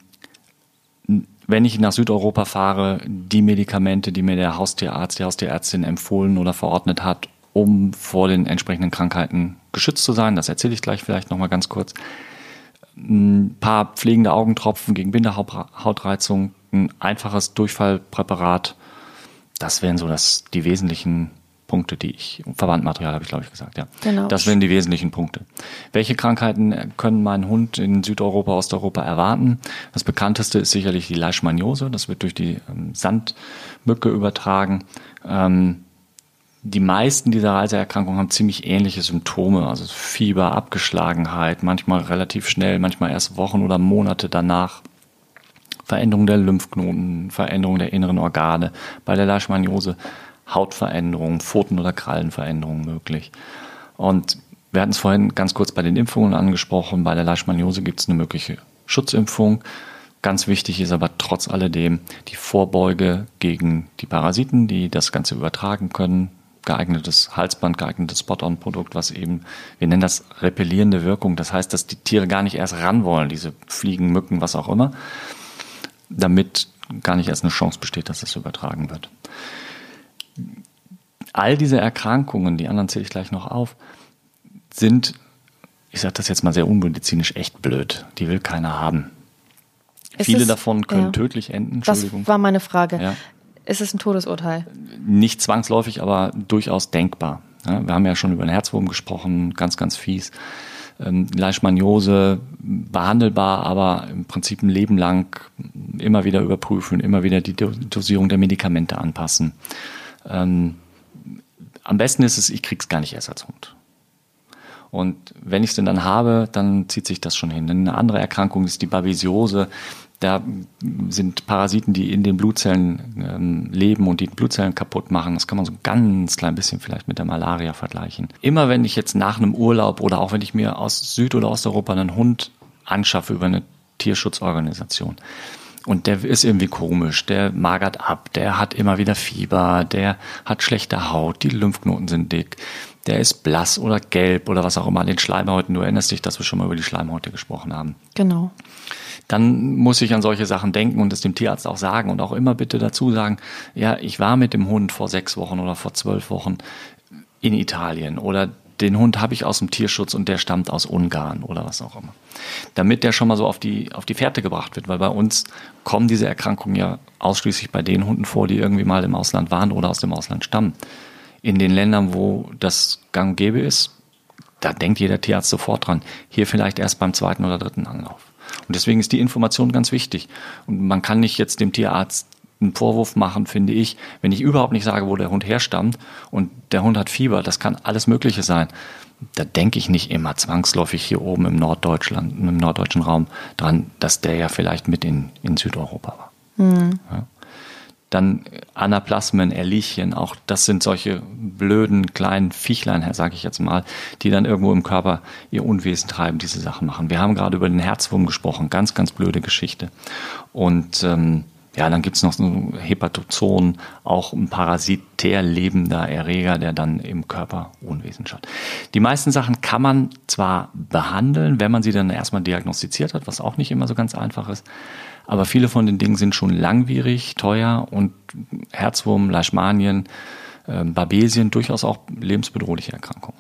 wenn ich nach Südeuropa fahre, die Medikamente, die mir der Haustierarzt, die Haustierärztin empfohlen oder verordnet hat, um vor den entsprechenden Krankheiten geschützt zu sein. Das erzähle ich gleich vielleicht nochmal ganz kurz. Ein paar pflegende Augentropfen gegen Bindehautreizung, ein einfaches Durchfallpräparat. Das wären so das, die wesentlichen Punkte, die ich, Verbandmaterial habe ich glaube ich gesagt, ja. Genau. Das wären die wesentlichen Punkte. Welche Krankheiten können mein Hund in Südeuropa, Osteuropa erwarten? Das bekannteste ist sicherlich die Leishmaniose. Das wird durch die ähm, Sandmücke übertragen. Ähm, die meisten dieser Reiseerkrankungen haben ziemlich ähnliche Symptome, also Fieber, Abgeschlagenheit, manchmal relativ schnell, manchmal erst Wochen oder Monate danach. Veränderung der Lymphknoten, Veränderung der inneren Organe. Bei der Leishmaniose Hautveränderungen, Pfoten- oder Krallenveränderungen möglich. Und wir hatten es vorhin ganz kurz bei den Impfungen angesprochen. Bei der Leishmaniose gibt es eine mögliche Schutzimpfung. Ganz wichtig ist aber trotz alledem die Vorbeuge gegen die Parasiten, die das Ganze übertragen können, geeignetes Halsband, geeignetes Spot-on-Produkt, was eben, wir nennen das repellierende Wirkung. Das heißt, dass die Tiere gar nicht erst ran wollen, diese Fliegen, Mücken, was auch immer, damit gar nicht erst eine Chance besteht, dass das übertragen wird. All diese Erkrankungen, die anderen zähle ich gleich noch auf, sind, ich sage das jetzt mal sehr unmedizinisch, echt blöd. Die will keiner haben. Ist Viele es, davon können ja. tödlich enden. Entschuldigung. Das war meine Frage. Ja. Ist es ein Todesurteil? Nicht zwangsläufig, aber durchaus denkbar. Wir haben ja schon über den Herzwurm gesprochen, ganz, ganz fies. Ähm, Leishmaniose behandelbar, aber im Prinzip ein Leben lang immer wieder überprüfen, immer wieder die Dosierung der Medikamente anpassen. Ähm, am besten ist es, ich krieg's gar nicht erst als Hund. Und wenn ich es denn dann habe, dann zieht sich das schon hin. Eine andere Erkrankung ist die Babesiose. Da sind Parasiten, die in den Blutzellen ähm, leben und die Blutzellen kaputt machen. Das kann man so ein ganz klein bisschen vielleicht mit der Malaria vergleichen. Immer wenn ich jetzt nach einem Urlaub oder auch wenn ich mir aus Süd- oder Osteuropa einen Hund anschaffe über eine Tierschutzorganisation, und der ist irgendwie komisch, der magert ab, der hat immer wieder Fieber, der hat schlechte Haut, die Lymphknoten sind dick, der ist blass oder gelb oder was auch immer an den Schleimhäuten. Du erinnerst dich, dass wir schon mal über die Schleimhäute gesprochen haben. Genau dann muss ich an solche Sachen denken und es dem Tierarzt auch sagen und auch immer bitte dazu sagen, ja, ich war mit dem Hund vor sechs Wochen oder vor zwölf Wochen. in Italien oder den Hund habe ich aus dem Tierschutz und der stammt aus Ungarn oder was auch immer. Damit der schon mal so auf die, auf die Fährte gebracht wird, weil bei uns kommen diese Erkrankungen ja ausschließlich bei den Hunden vor, die irgendwie mal im Ausland waren oder aus dem Ausland stammen. In den Ländern, wo das gang und gäbe ist, da denkt jeder Tierarzt sofort dran. Hier vielleicht erst beim zweiten oder dritten Anlauf. Und deswegen ist die Information ganz wichtig. Und man kann nicht jetzt dem Tierarzt einen Vorwurf machen, finde ich, wenn ich überhaupt nicht sage, wo der Hund herstammt und der Hund hat Fieber, das kann alles Mögliche sein. Da denke ich nicht immer zwangsläufig hier oben im Norddeutschland, im norddeutschen Raum dran, dass der ja vielleicht mit in, in Südeuropa war. Mhm. Ja. Dann Anaplasmen, Erlichien, auch das sind solche blöden kleinen Viechlein, sage ich jetzt mal, die dann irgendwo im Körper ihr Unwesen treiben, diese Sachen machen. Wir haben gerade über den Herzwurm gesprochen, ganz, ganz blöde Geschichte. Und ähm, ja, dann gibt's noch so Hepatozon, auch ein parasitär lebender Erreger, der dann im Körper Unwesen schaut. Die meisten Sachen kann man zwar behandeln, wenn man sie dann erstmal diagnostiziert hat, was auch nicht immer so ganz einfach ist. Aber viele von den Dingen sind schon langwierig, teuer und Herzwurm, Leishmanien, äh, Babesien durchaus auch lebensbedrohliche Erkrankungen.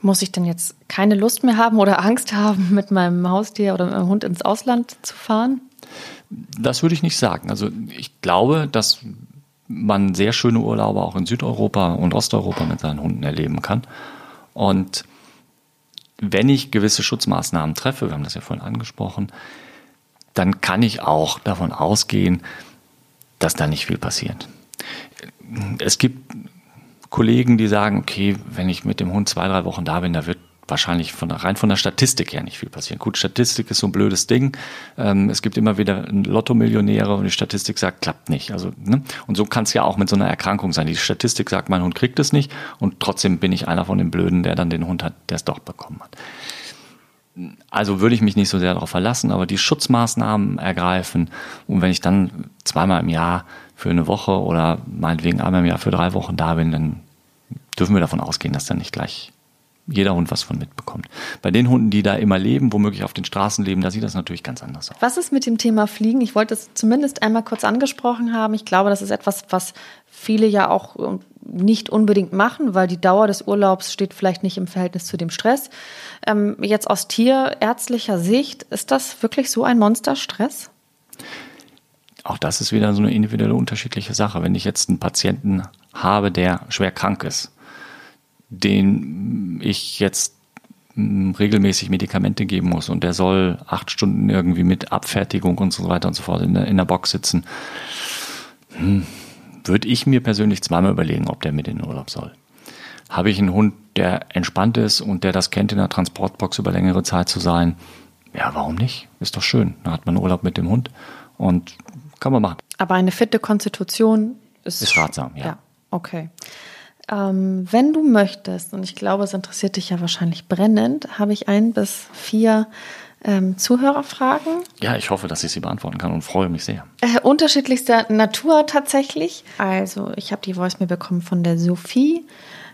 Muss ich denn jetzt keine Lust mehr haben oder Angst haben, mit meinem Haustier oder mit meinem Hund ins Ausland zu fahren? Das würde ich nicht sagen. Also ich glaube, dass man sehr schöne Urlaube auch in Südeuropa und Osteuropa mit seinen Hunden erleben kann. Und wenn ich gewisse Schutzmaßnahmen treffe, wir haben das ja vorhin angesprochen, dann kann ich auch davon ausgehen, dass da nicht viel passiert. Es gibt Kollegen, die sagen, okay, wenn ich mit dem Hund zwei, drei Wochen da bin, da wird wahrscheinlich von rein von der Statistik her nicht viel passieren. Gut, Statistik ist so ein blödes Ding. Ähm, es gibt immer wieder Lotto-Millionäre und die Statistik sagt, klappt nicht. Also, ne? Und so kann es ja auch mit so einer Erkrankung sein. Die Statistik sagt, mein Hund kriegt es nicht und trotzdem bin ich einer von den Blöden, der dann den Hund hat, der es doch bekommen hat. Also würde ich mich nicht so sehr darauf verlassen, aber die Schutzmaßnahmen ergreifen. Und wenn ich dann zweimal im Jahr für eine Woche oder meinetwegen einmal im Jahr für drei Wochen da bin, dann dürfen wir davon ausgehen, dass dann nicht gleich jeder Hund was von mitbekommt. Bei den Hunden, die da immer leben, womöglich auf den Straßen leben, da sieht das natürlich ganz anders aus. Was ist mit dem Thema Fliegen? Ich wollte es zumindest einmal kurz angesprochen haben. Ich glaube, das ist etwas, was viele ja auch äh, nicht unbedingt machen, weil die Dauer des Urlaubs steht vielleicht nicht im Verhältnis zu dem Stress. Ähm, jetzt aus tierärztlicher Sicht, ist das wirklich so ein Monsterstress? Auch das ist wieder so eine individuelle unterschiedliche Sache. Wenn ich jetzt einen Patienten habe, der schwer krank ist, den ich jetzt hm, regelmäßig Medikamente geben muss und der soll acht Stunden irgendwie mit Abfertigung und so weiter und so fort in der, in der Box sitzen, hm, würde ich mir persönlich zweimal überlegen, ob der mit in den Urlaub soll. Habe ich einen Hund, der entspannt ist und der das kennt, in der Transportbox über längere Zeit zu sein, ja, warum nicht? Ist doch schön. Da hat man Urlaub mit dem Hund und kann man machen. Aber eine fitte Konstitution ist, ist ratsam, ja. ja. Okay. Ähm, wenn du möchtest, und ich glaube, es interessiert dich ja wahrscheinlich brennend, habe ich ein bis vier ähm, Zuhörerfragen. Ja, ich hoffe, dass ich sie beantworten kann und freue mich sehr. Äh, unterschiedlichster Natur tatsächlich. Also, ich habe die Voice mir bekommen von der Sophie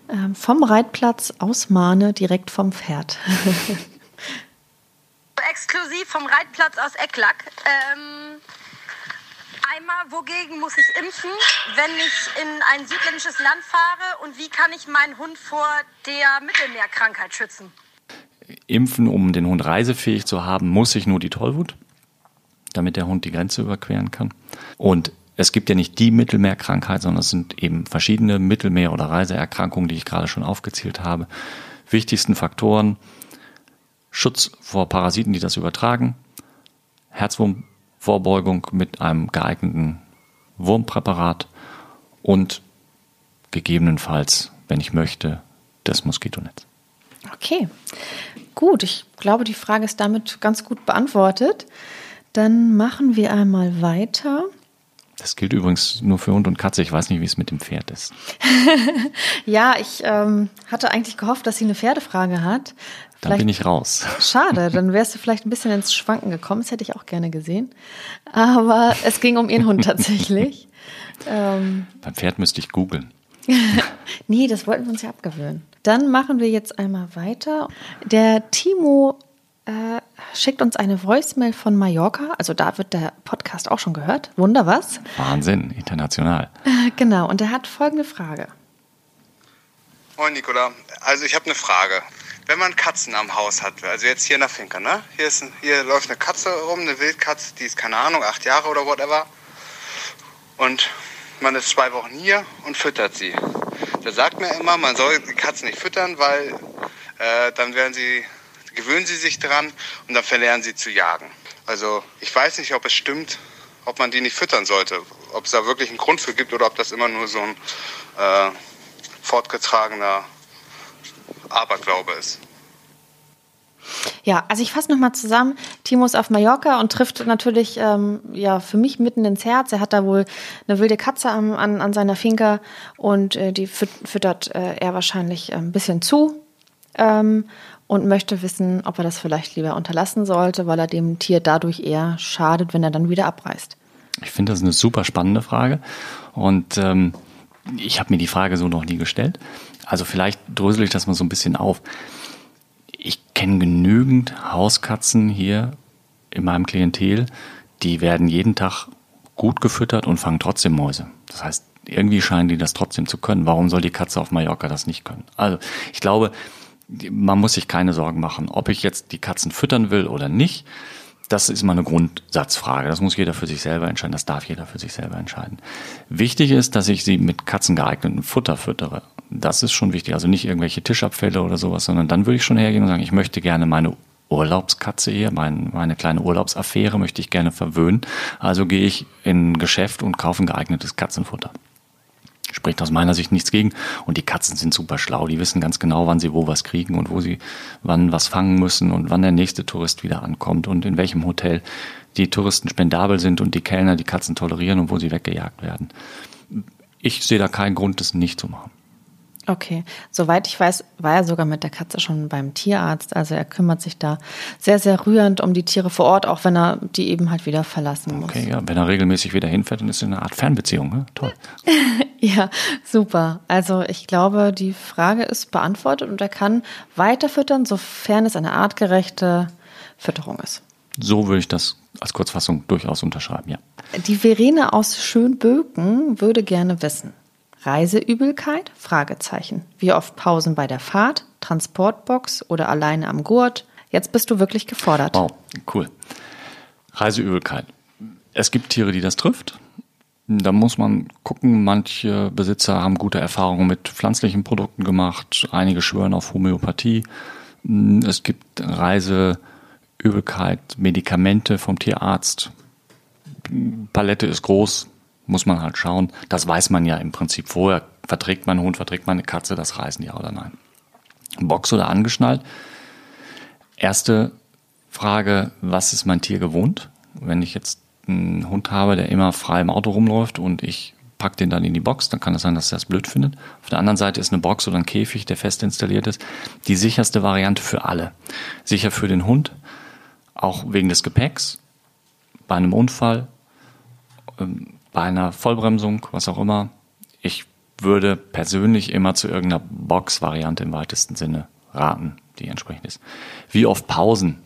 ähm, vom Reitplatz aus Mahne, direkt vom Pferd. Exklusiv vom Reitplatz aus Ecklack. Ähm Einmal, wogegen muss ich impfen, wenn ich in ein südländisches Land fahre und wie kann ich meinen Hund vor der Mittelmeerkrankheit schützen? Impfen, um den Hund reisefähig zu haben, muss ich nur die Tollwut, damit der Hund die Grenze überqueren kann. Und es gibt ja nicht die Mittelmeerkrankheit, sondern es sind eben verschiedene Mittelmeer- oder Reiseerkrankungen, die ich gerade schon aufgezählt habe. Wichtigsten Faktoren Schutz vor Parasiten, die das übertragen, Herzwurm Vorbeugung mit einem geeigneten Wurmpräparat und gegebenenfalls, wenn ich möchte, das Moskitonetz. Okay, gut. Ich glaube, die Frage ist damit ganz gut beantwortet. Dann machen wir einmal weiter. Das gilt übrigens nur für Hund und Katze. Ich weiß nicht, wie es mit dem Pferd ist. ja, ich ähm, hatte eigentlich gehofft, dass sie eine Pferdefrage hat. Dann bin ich raus. Schade, dann wärst du vielleicht ein bisschen ins Schwanken gekommen. Das hätte ich auch gerne gesehen. Aber es ging um ihren Hund tatsächlich. ähm, Beim Pferd müsste ich googeln. nee, das wollten wir uns ja abgewöhnen. Dann machen wir jetzt einmal weiter. Der Timo äh, schickt uns eine Voicemail von Mallorca. Also da wird der Podcast auch schon gehört. Wunder was? Wahnsinn, international. Äh, genau, und er hat folgende Frage. Moin Nicola, also ich habe eine Frage. Wenn man Katzen am Haus hat, also jetzt hier in der Finca, ne? Hier, ist ein, hier läuft eine Katze rum, eine Wildkatze, die ist keine Ahnung, acht Jahre oder whatever. Und man ist zwei Wochen hier und füttert sie. Der sagt mir immer, man soll die Katzen nicht füttern, weil äh, dann werden sie, gewöhnen sie sich dran und dann verlernen sie zu jagen. Also ich weiß nicht, ob es stimmt, ob man die nicht füttern sollte. Ob es da wirklich einen Grund für gibt oder ob das immer nur so ein äh, fortgetragener Aberglaube ist. Ja, also ich fasse nochmal zusammen. Timo ist auf Mallorca und trifft natürlich ähm, ja für mich mitten ins Herz. Er hat da wohl eine wilde Katze an, an, an seiner Finca und äh, die füttert äh, er wahrscheinlich äh, ein bisschen zu ähm, und möchte wissen, ob er das vielleicht lieber unterlassen sollte, weil er dem Tier dadurch eher schadet, wenn er dann wieder abreißt. Ich finde das eine super spannende Frage und ähm, ich habe mir die Frage so noch nie gestellt. Also vielleicht drösel ich das mal so ein bisschen auf. Ich kenne genügend Hauskatzen hier in meinem Klientel, die werden jeden Tag gut gefüttert und fangen trotzdem Mäuse. Das heißt, irgendwie scheinen die das trotzdem zu können. Warum soll die Katze auf Mallorca das nicht können? Also ich glaube, man muss sich keine Sorgen machen, ob ich jetzt die Katzen füttern will oder nicht. Das ist mal eine Grundsatzfrage. Das muss jeder für sich selber entscheiden. Das darf jeder für sich selber entscheiden. Wichtig ist, dass ich sie mit katzengeeignetem Futter füttere. Das ist schon wichtig. Also nicht irgendwelche Tischabfälle oder sowas, sondern dann würde ich schon hergehen und sagen, ich möchte gerne meine Urlaubskatze hier, mein, meine kleine Urlaubsaffäre möchte ich gerne verwöhnen. Also gehe ich in ein Geschäft und kaufe ein geeignetes Katzenfutter. Spricht aus meiner Sicht nichts gegen. Und die Katzen sind super schlau. Die wissen ganz genau, wann sie wo was kriegen und wo sie wann was fangen müssen und wann der nächste Tourist wieder ankommt und in welchem Hotel die Touristen spendabel sind und die Kellner die Katzen tolerieren und wo sie weggejagt werden. Ich sehe da keinen Grund, das nicht zu machen. Okay, soweit ich weiß, war er sogar mit der Katze schon beim Tierarzt. Also er kümmert sich da sehr, sehr rührend um die Tiere vor Ort, auch wenn er die eben halt wieder verlassen muss. Okay, ja, wenn er regelmäßig wieder hinfährt, dann ist es eine Art Fernbeziehung. Ne? Toll. ja, super. Also ich glaube, die Frage ist beantwortet und er kann weiter füttern, sofern es eine artgerechte Fütterung ist. So würde ich das als Kurzfassung durchaus unterschreiben, ja. Die Verene aus Schönböken würde gerne wissen. Reiseübelkeit? Fragezeichen. Wie oft Pausen bei der Fahrt, Transportbox oder alleine am Gurt? Jetzt bist du wirklich gefordert. Wow, cool. Reiseübelkeit. Es gibt Tiere, die das trifft. Da muss man gucken, manche Besitzer haben gute Erfahrungen mit pflanzlichen Produkten gemacht, einige schwören auf Homöopathie. Es gibt Reiseübelkeit, Medikamente vom Tierarzt. Palette ist groß, muss man halt schauen. Das weiß man ja im Prinzip vorher. Verträgt mein Hund, verträgt meine Katze das Reisen, ja oder nein? Box oder angeschnallt? Erste Frage, was ist mein Tier gewohnt? Wenn ich jetzt einen Hund habe, der immer frei im Auto rumläuft und ich packe den dann in die Box, dann kann es sein, dass er das blöd findet. Auf der anderen Seite ist eine Box oder ein Käfig, der fest installiert ist, die sicherste Variante für alle. Sicher für den Hund, auch wegen des Gepäcks, bei einem Unfall, ähm, bei einer Vollbremsung, was auch immer, ich würde persönlich immer zu irgendeiner Box-Variante im weitesten Sinne raten, die entsprechend ist. Wie oft Pausen?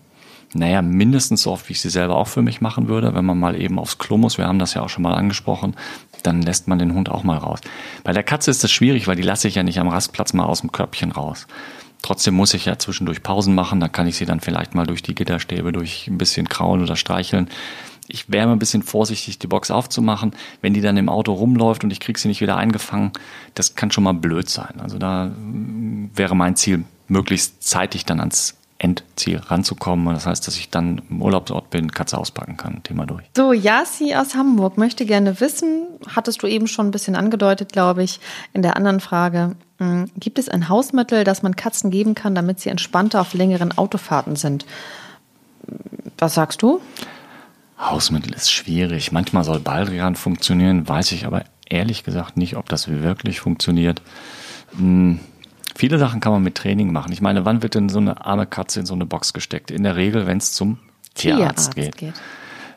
Naja, mindestens so oft, wie ich sie selber auch für mich machen würde, wenn man mal eben aufs Klo muss. Wir haben das ja auch schon mal angesprochen. Dann lässt man den Hund auch mal raus. Bei der Katze ist das schwierig, weil die lasse ich ja nicht am Rastplatz mal aus dem Körbchen raus. Trotzdem muss ich ja zwischendurch Pausen machen. Da kann ich sie dann vielleicht mal durch die Gitterstäbe, durch ein bisschen kraulen oder streicheln ich wäre mal ein bisschen vorsichtig, die Box aufzumachen. Wenn die dann im Auto rumläuft und ich kriege sie nicht wieder eingefangen, das kann schon mal blöd sein. Also da mm, wäre mein Ziel, möglichst zeitig dann ans Endziel ranzukommen. Das heißt, dass ich dann im Urlaubsort bin, Katze auspacken kann. Thema durch. So, Yasi aus Hamburg möchte gerne wissen, hattest du eben schon ein bisschen angedeutet, glaube ich, in der anderen Frage. Mm, gibt es ein Hausmittel, das man Katzen geben kann, damit sie entspannter auf längeren Autofahrten sind? Was sagst du? Hausmittel ist schwierig. Manchmal soll Baldrian funktionieren, weiß ich aber ehrlich gesagt nicht, ob das wirklich funktioniert. Hm, viele Sachen kann man mit Training machen. Ich meine, wann wird denn so eine arme Katze in so eine Box gesteckt? In der Regel, wenn es zum Tierarzt, Tierarzt geht. geht.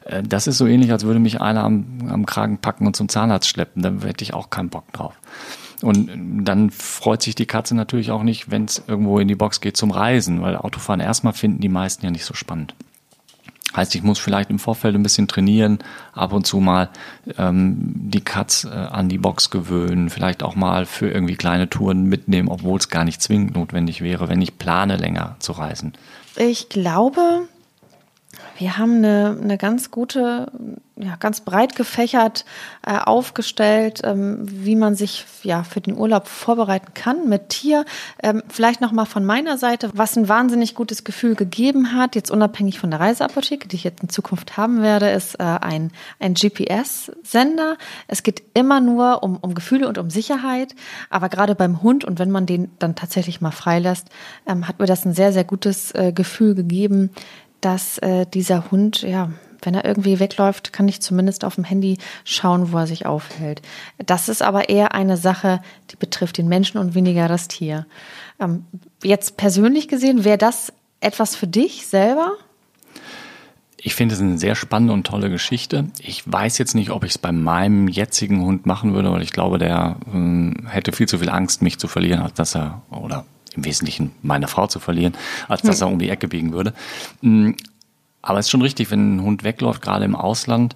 Äh, das ist so ähnlich, als würde mich einer am, am Kragen packen und zum Zahnarzt schleppen. Da hätte ich auch keinen Bock drauf. Und dann freut sich die Katze natürlich auch nicht, wenn es irgendwo in die Box geht zum Reisen, weil Autofahren erstmal finden die meisten ja nicht so spannend. Heißt, ich muss vielleicht im Vorfeld ein bisschen trainieren, ab und zu mal ähm, die Katz äh, an die Box gewöhnen, vielleicht auch mal für irgendwie kleine Touren mitnehmen, obwohl es gar nicht zwingend notwendig wäre, wenn ich plane, länger zu reisen. Ich glaube, wir haben eine, eine ganz gute, ja, ganz breit gefächert äh, aufgestellt, ähm, wie man sich ja für den Urlaub vorbereiten kann mit Tier. Ähm, vielleicht nochmal von meiner Seite, was ein wahnsinnig gutes Gefühl gegeben hat, jetzt unabhängig von der Reiseapotheke, die ich jetzt in Zukunft haben werde, ist äh, ein, ein GPS-Sender. Es geht immer nur um, um Gefühle und um Sicherheit, aber gerade beim Hund und wenn man den dann tatsächlich mal freilässt, ähm, hat mir das ein sehr, sehr gutes äh, Gefühl gegeben, dass äh, dieser Hund, ja, wenn er irgendwie wegläuft, kann ich zumindest auf dem Handy schauen, wo er sich aufhält. Das ist aber eher eine Sache, die betrifft den Menschen und weniger das Tier. Ähm, jetzt persönlich gesehen, wäre das etwas für dich selber? Ich finde es eine sehr spannende und tolle Geschichte. Ich weiß jetzt nicht, ob ich es bei meinem jetzigen Hund machen würde, weil ich glaube, der ähm, hätte viel zu viel Angst, mich zu verlieren, als dass er, oder im Wesentlichen meine Frau zu verlieren, als dass er um die Ecke biegen würde. Mm, aber es ist schon richtig, wenn ein Hund wegläuft, gerade im Ausland,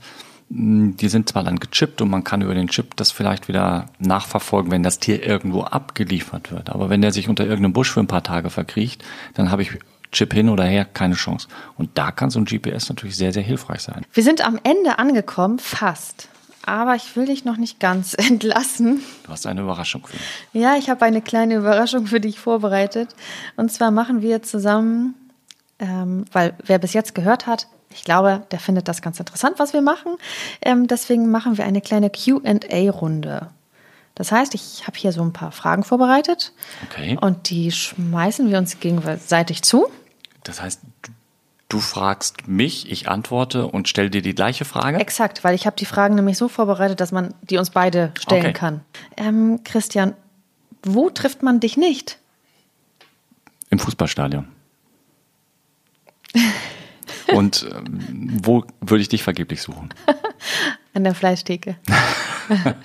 mm, die sind zwar dann gechippt und man kann über den Chip das vielleicht wieder nachverfolgen, wenn das Tier irgendwo abgeliefert wird. Aber wenn der sich unter irgendeinem Busch für ein paar Tage verkriecht, dann habe ich Chip hin oder her, keine Chance. Und da kann so ein GPS natürlich sehr, sehr hilfreich sein. Wir sind am Ende angekommen, fast aber ich will dich noch nicht ganz entlassen. Du hast eine Überraschung für mich. Ja, ich habe eine kleine Überraschung für dich vorbereitet. Und zwar machen wir zusammen, ähm, weil wer bis jetzt gehört hat, ich glaube, der findet das ganz interessant, was wir machen. Ähm, deswegen machen wir eine kleine QA-Runde. Das heißt, ich habe hier so ein paar Fragen vorbereitet. Okay. Und die schmeißen wir uns gegenseitig zu. Das heißt, Du fragst mich, ich antworte und stelle dir die gleiche Frage? Exakt, weil ich habe die Fragen nämlich so vorbereitet, dass man die uns beide stellen okay. kann. Ähm, Christian, wo trifft man dich nicht? Im Fußballstadion. und ähm, wo würde ich dich vergeblich suchen? An der Fleischtheke.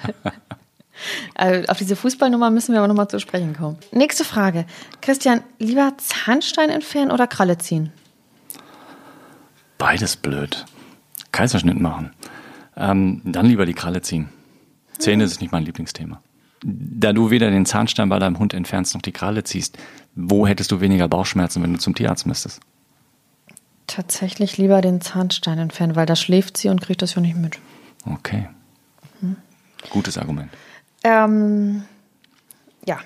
also auf diese Fußballnummer müssen wir aber nochmal zu sprechen kommen. Nächste Frage. Christian, lieber Zahnstein entfernen oder Kralle ziehen? Beides blöd. Kaiserschnitt machen. Ähm, dann lieber die Kralle ziehen. Zähne ist nicht mein Lieblingsthema. Da du weder den Zahnstein bei deinem Hund entfernst noch die Kralle ziehst, wo hättest du weniger Bauchschmerzen, wenn du zum Tierarzt müsstest? Tatsächlich lieber den Zahnstein entfernen, weil da schläft sie und kriegt das ja nicht mit. Okay. Mhm. Gutes Argument. Ähm, ja.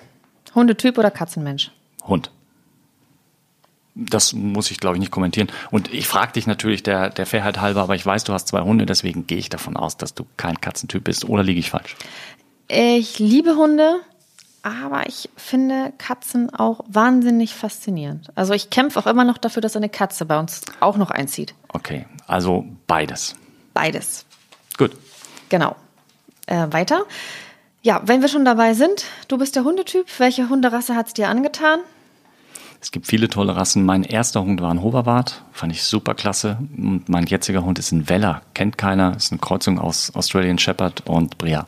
Hundetyp oder Katzenmensch? Hund das muss ich, glaube ich, nicht kommentieren. Und ich frage dich natürlich der, der Fairheit halber, aber ich weiß, du hast zwei Hunde, deswegen gehe ich davon aus, dass du kein Katzentyp bist. Oder liege ich falsch? Ich liebe Hunde, aber ich finde Katzen auch wahnsinnig faszinierend. Also ich kämpfe auch immer noch dafür, dass eine Katze bei uns auch noch einzieht. Okay, also beides. Beides. Gut. Genau. Äh, weiter. Ja, wenn wir schon dabei sind, du bist der Hundetyp. Welche Hunderasse hat es dir angetan? Es gibt viele tolle Rassen. Mein erster Hund war ein Hoverwart, fand ich super klasse. Und mein jetziger Hund ist ein Weller, kennt keiner, ist eine Kreuzung aus Australian Shepherd und Bria.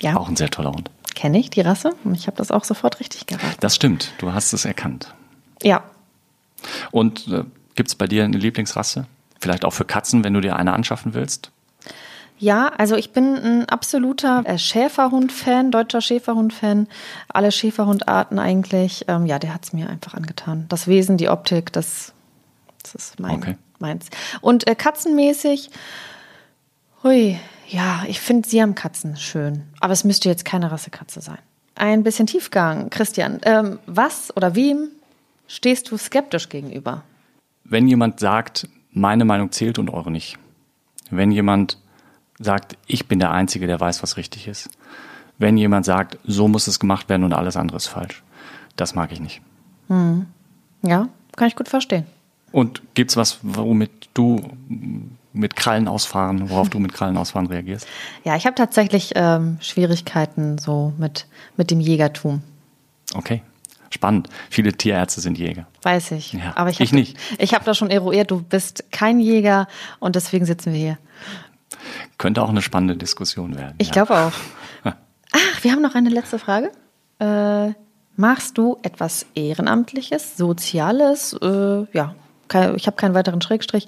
Ja. Auch ein sehr toller Hund. Kenne ich die Rasse? Ich habe das auch sofort richtig geraten. Das stimmt, du hast es erkannt. Ja. Und äh, gibt es bei dir eine Lieblingsrasse? Vielleicht auch für Katzen, wenn du dir eine anschaffen willst? Ja, also ich bin ein absoluter äh, Schäferhund-Fan, deutscher Schäferhund-Fan. Alle Schäferhundarten eigentlich. Ähm, ja, der hat es mir einfach angetan. Das Wesen, die Optik, das, das ist mein, okay. meins. Und äh, katzenmäßig, hui, ja, ich finde Siamkatzen schön. Aber es müsste jetzt keine Rassekatze sein. Ein bisschen Tiefgang. Christian, ähm, was oder wem stehst du skeptisch gegenüber? Wenn jemand sagt, meine Meinung zählt und eure nicht. Wenn jemand sagt, ich bin der Einzige, der weiß, was richtig ist. Wenn jemand sagt, so muss es gemacht werden und alles andere ist falsch. Das mag ich nicht. Hm. Ja, kann ich gut verstehen. Und gibt es was, womit du mit Krallen ausfahren, worauf du mit Krallen ausfahren reagierst? Ja, ich habe tatsächlich ähm, Schwierigkeiten so mit, mit dem Jägertum. Okay. Spannend. Viele Tierärzte sind Jäger. Weiß ich. Ja, aber ich, hab, ich nicht. Ich habe da schon eruiert, du bist kein Jäger und deswegen sitzen wir hier. Könnte auch eine spannende Diskussion werden. Ich ja. glaube auch. Ach, wir haben noch eine letzte Frage. Äh, machst du etwas Ehrenamtliches, Soziales? Äh, ja, ich habe keinen weiteren Schrägstrich.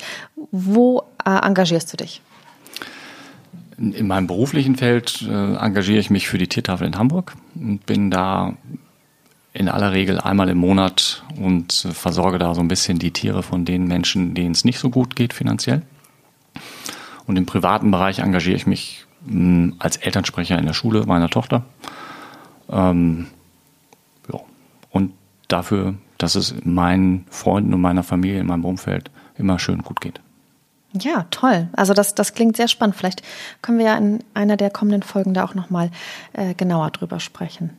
Wo äh, engagierst du dich? In meinem beruflichen Feld äh, engagiere ich mich für die Tiertafel in Hamburg und bin da in aller Regel einmal im Monat und versorge da so ein bisschen die Tiere von den Menschen, denen es nicht so gut geht finanziell. Und im privaten Bereich engagiere ich mich mh, als Elternsprecher in der Schule meiner Tochter. Ähm, ja. Und dafür, dass es meinen Freunden und meiner Familie in meinem Umfeld immer schön gut geht. Ja, toll. Also das, das klingt sehr spannend. Vielleicht können wir ja in einer der kommenden Folgen da auch nochmal äh, genauer drüber sprechen.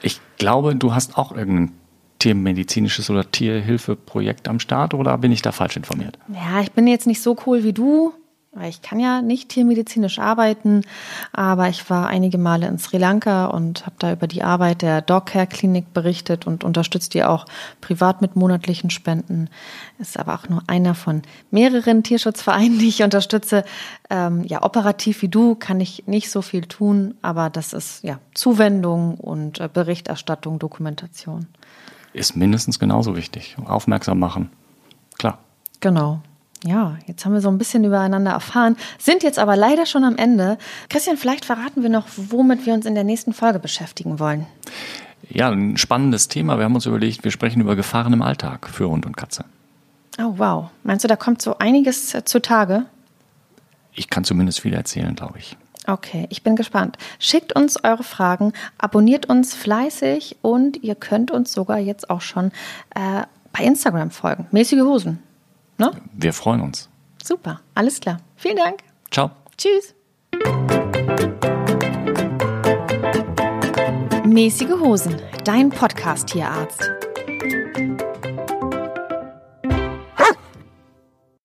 Ich glaube, du hast auch irgendein tiermedizinisches oder Tierhilfeprojekt am Start oder bin ich da falsch informiert? Ja, ich bin jetzt nicht so cool wie du. Ich kann ja nicht tiermedizinisch arbeiten, aber ich war einige Male in Sri Lanka und habe da über die Arbeit der Dog Care Klinik berichtet und unterstützt die auch privat mit monatlichen Spenden. Ist aber auch nur einer von mehreren Tierschutzvereinen, die ich unterstütze. Ähm, ja, operativ wie du kann ich nicht so viel tun, aber das ist ja Zuwendung und äh, Berichterstattung, Dokumentation. Ist mindestens genauso wichtig. Aufmerksam machen. Klar. Genau. Ja, jetzt haben wir so ein bisschen übereinander erfahren, sind jetzt aber leider schon am Ende. Christian, vielleicht verraten wir noch, womit wir uns in der nächsten Folge beschäftigen wollen. Ja, ein spannendes Thema. Wir haben uns überlegt, wir sprechen über Gefahren im Alltag für Hund und Katze. Oh, wow. Meinst du, da kommt so einiges äh, zutage? Ich kann zumindest viel erzählen, glaube ich. Okay, ich bin gespannt. Schickt uns eure Fragen, abonniert uns fleißig und ihr könnt uns sogar jetzt auch schon äh, bei Instagram folgen. Mäßige Hosen. Ne? Wir freuen uns. Super, alles klar. Vielen Dank. Ciao. Tschüss. Mäßige Hosen, dein Podcast-Tierarzt.